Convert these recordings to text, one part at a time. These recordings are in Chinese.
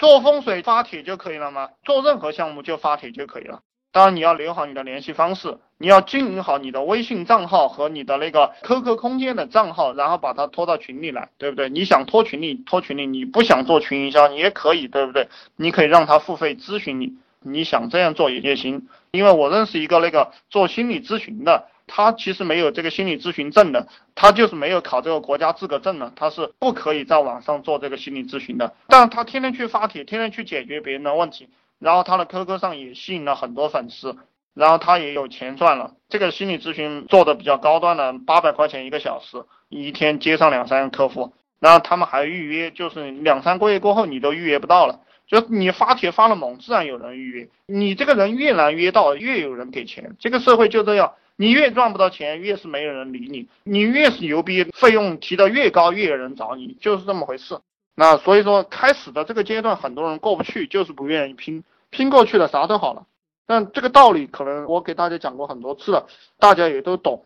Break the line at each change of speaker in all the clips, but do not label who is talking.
做风水发帖就可以了吗？做任何项目就发帖就可以了。当然你要留好你的联系方式，你要经营好你的微信账号和你的那个 QQ 空间的账号，然后把它拖到群里来，对不对？你想拖群里拖群里，你不想做群营销你也可以，对不对？你可以让他付费咨询你，你想这样做也也行。因为我认识一个那个做心理咨询的，他其实没有这个心理咨询证的，他就是没有考这个国家资格证的，他是不可以在网上做这个心理咨询的。但他天天去发帖，天天去解决别人的问题。然后他的 QQ 上也吸引了很多粉丝，然后他也有钱赚了。这个心理咨询做的比较高端的，八百块钱一个小时，一天接上两三个客户，然后他们还预约，就是两三个月过后你都预约不到了，就你发帖发了猛，自然有人预约。你这个人越难约到，越有人给钱。这个社会就这样，你越赚不到钱，越是没有人理你；你越是牛逼，费用提的越高，越有人找你，就是这么回事。那所以说，开始的这个阶段，很多人过不去，就是不愿意拼。拼过去了，啥都好了。但这个道理可能我给大家讲过很多次了，大家也都懂。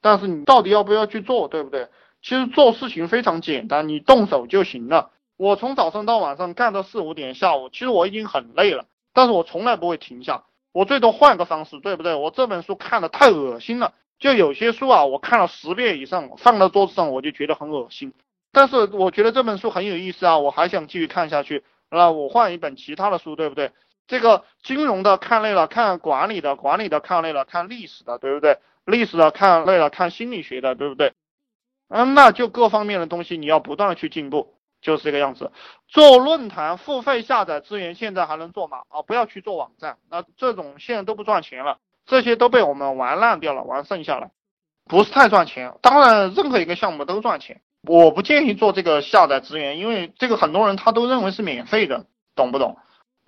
但是你到底要不要去做，对不对？其实做事情非常简单，你动手就行了。我从早上到晚上干到四五点下午，其实我已经很累了，但是我从来不会停下。我最多换个方式，对不对？我这本书看的太恶心了，就有些书啊，我看了十遍以上，放到桌子上我就觉得很恶心。但是我觉得这本书很有意思啊，我还想继续看下去。那我换一本其他的书，对不对？这个金融的看累了，看管理的，管理的看累了，看历史的，对不对？历史的看累了，看心理学的，对不对？嗯，那就各方面的东西你要不断的去进步，就是这个样子。做论坛付费下载资源，现在还能做吗？啊，不要去做网站，那这种现在都不赚钱了，这些都被我们玩烂掉了，玩剩下了，不是太赚钱。当然，任何一个项目都赚钱，我不建议做这个下载资源，因为这个很多人他都认为是免费的，懂不懂？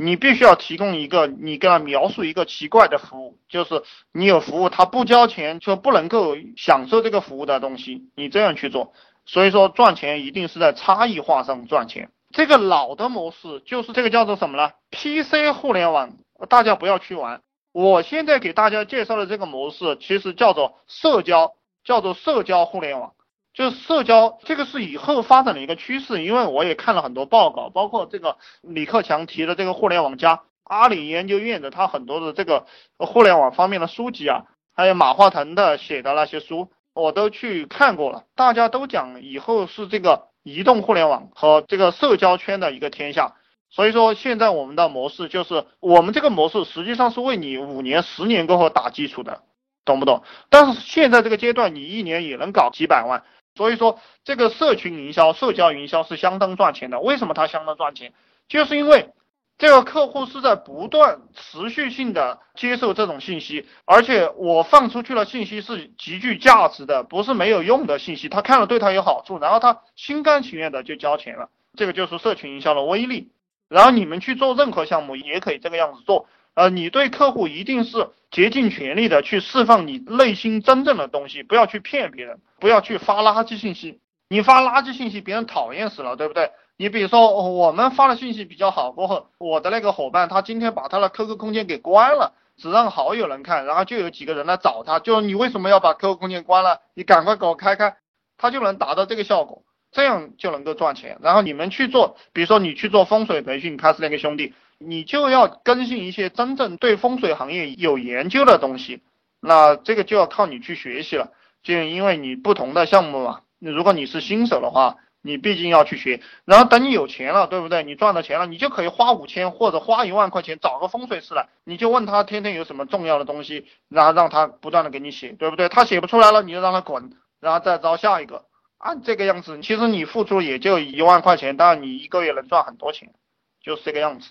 你必须要提供一个，你跟他描述一个奇怪的服务，就是你有服务，他不交钱就不能够享受这个服务的东西，你这样去做。所以说赚钱一定是在差异化上赚钱。这个老的模式就是这个叫做什么呢？PC 互联网，大家不要去玩。我现在给大家介绍的这个模式，其实叫做社交，叫做社交互联网。就是社交，这个是以后发展的一个趋势，因为我也看了很多报告，包括这个李克强提的这个互联网加，阿里研究院的他很多的这个互联网方面的书籍啊，还有马化腾的写的那些书，我都去看过了。大家都讲以后是这个移动互联网和这个社交圈的一个天下，所以说现在我们的模式就是我们这个模式实际上是为你五年、十年过后打基础的，懂不懂？但是现在这个阶段，你一年也能搞几百万。所以说，这个社群营销、社交营销是相当赚钱的。为什么它相当赚钱？就是因为这个客户是在不断持续性的接受这种信息，而且我放出去的信息是极具价值的，不是没有用的信息。他看了对他有好处，然后他心甘情愿的就交钱了。这个就是社群营销的威力。然后你们去做任何项目也可以这个样子做。呃，你对客户一定是竭尽全力的去释放你内心真正的东西，不要去骗别人，不要去发垃圾信息。你发垃圾信息，别人讨厌死了，对不对？你比如说，我们发的信息比较好过后，我的那个伙伴他今天把他的 QQ 空间给关了，只让好友能看，然后就有几个人来找他，就你为什么要把 QQ 空间关了？你赶快给我开开，他就能达到这个效果，这样就能够赚钱。然后你们去做，比如说你去做风水培训，开始那个兄弟。你就要更新一些真正对风水行业有研究的东西，那这个就要靠你去学习了。就因为你不同的项目嘛，如果你是新手的话，你毕竟要去学。然后等你有钱了，对不对？你赚到钱了，你就可以花五千或者花一万块钱找个风水师来，你就问他天天有什么重要的东西，然后让他不断的给你写，对不对？他写不出来了，你就让他滚，然后再招下一个。按这个样子，其实你付出也就一万块钱，但你一个月能赚很多钱，就是这个样子。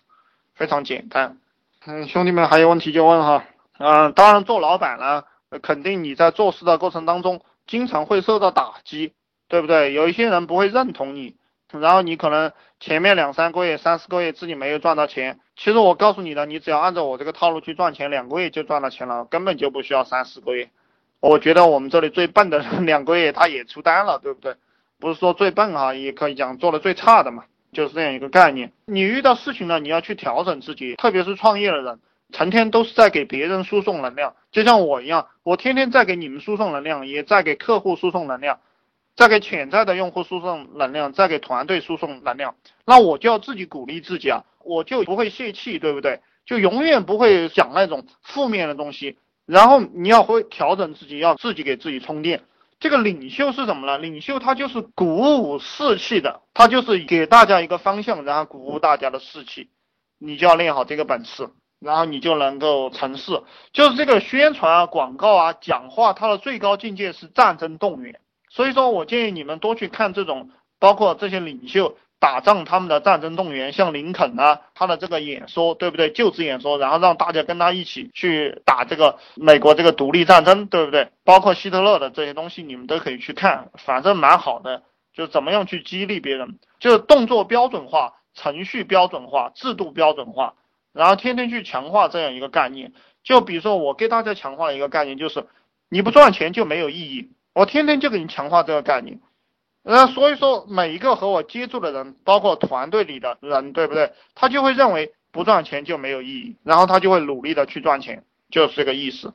非常简单，嗯，兄弟们还有问题就问哈，嗯，当然做老板呢，肯定你在做事的过程当中，经常会受到打击，对不对？有一些人不会认同你，然后你可能前面两三个月、三四个月自己没有赚到钱，其实我告诉你的，你只要按照我这个套路去赚钱，两个月就赚到钱了，根本就不需要三四个月。我觉得我们这里最笨的人两个月他也出单了，对不对？不是说最笨哈，也可以讲做的最差的嘛。就是这样一个概念，你遇到事情了，你要去调整自己，特别是创业的人，成天都是在给别人输送能量，就像我一样，我天天在给你们输送能量，也在给客户输送能量，再给潜在的用户输送能量，再给团队输送能量，那我就要自己鼓励自己啊，我就不会泄气，对不对？就永远不会讲那种负面的东西，然后你要会调整自己，要自己给自己充电。这个领袖是什么呢？领袖他就是鼓舞士气的，他就是给大家一个方向，然后鼓舞大家的士气。你就要练好这个本事，然后你就能够成事。就是这个宣传啊、广告啊、讲话，它的最高境界是战争动员。所以说我建议你们多去看这种，包括这些领袖打仗他们的战争动员，像林肯啊，他的这个演说，对不对？就职演说，然后让大家跟他一起去打这个美国这个独立战争，对不对？包括希特勒的这些东西，你们都可以去看，反正蛮好的。就怎么样去激励别人，就是动作标准化。程序标准化，制度标准化，然后天天去强化这样一个概念。就比如说，我给大家强化一个概念，就是你不赚钱就没有意义。我天天就给你强化这个概念。那所以说，每一个和我接触的人，包括团队里的人，对不对？他就会认为不赚钱就没有意义，然后他就会努力的去赚钱，就是这个意思。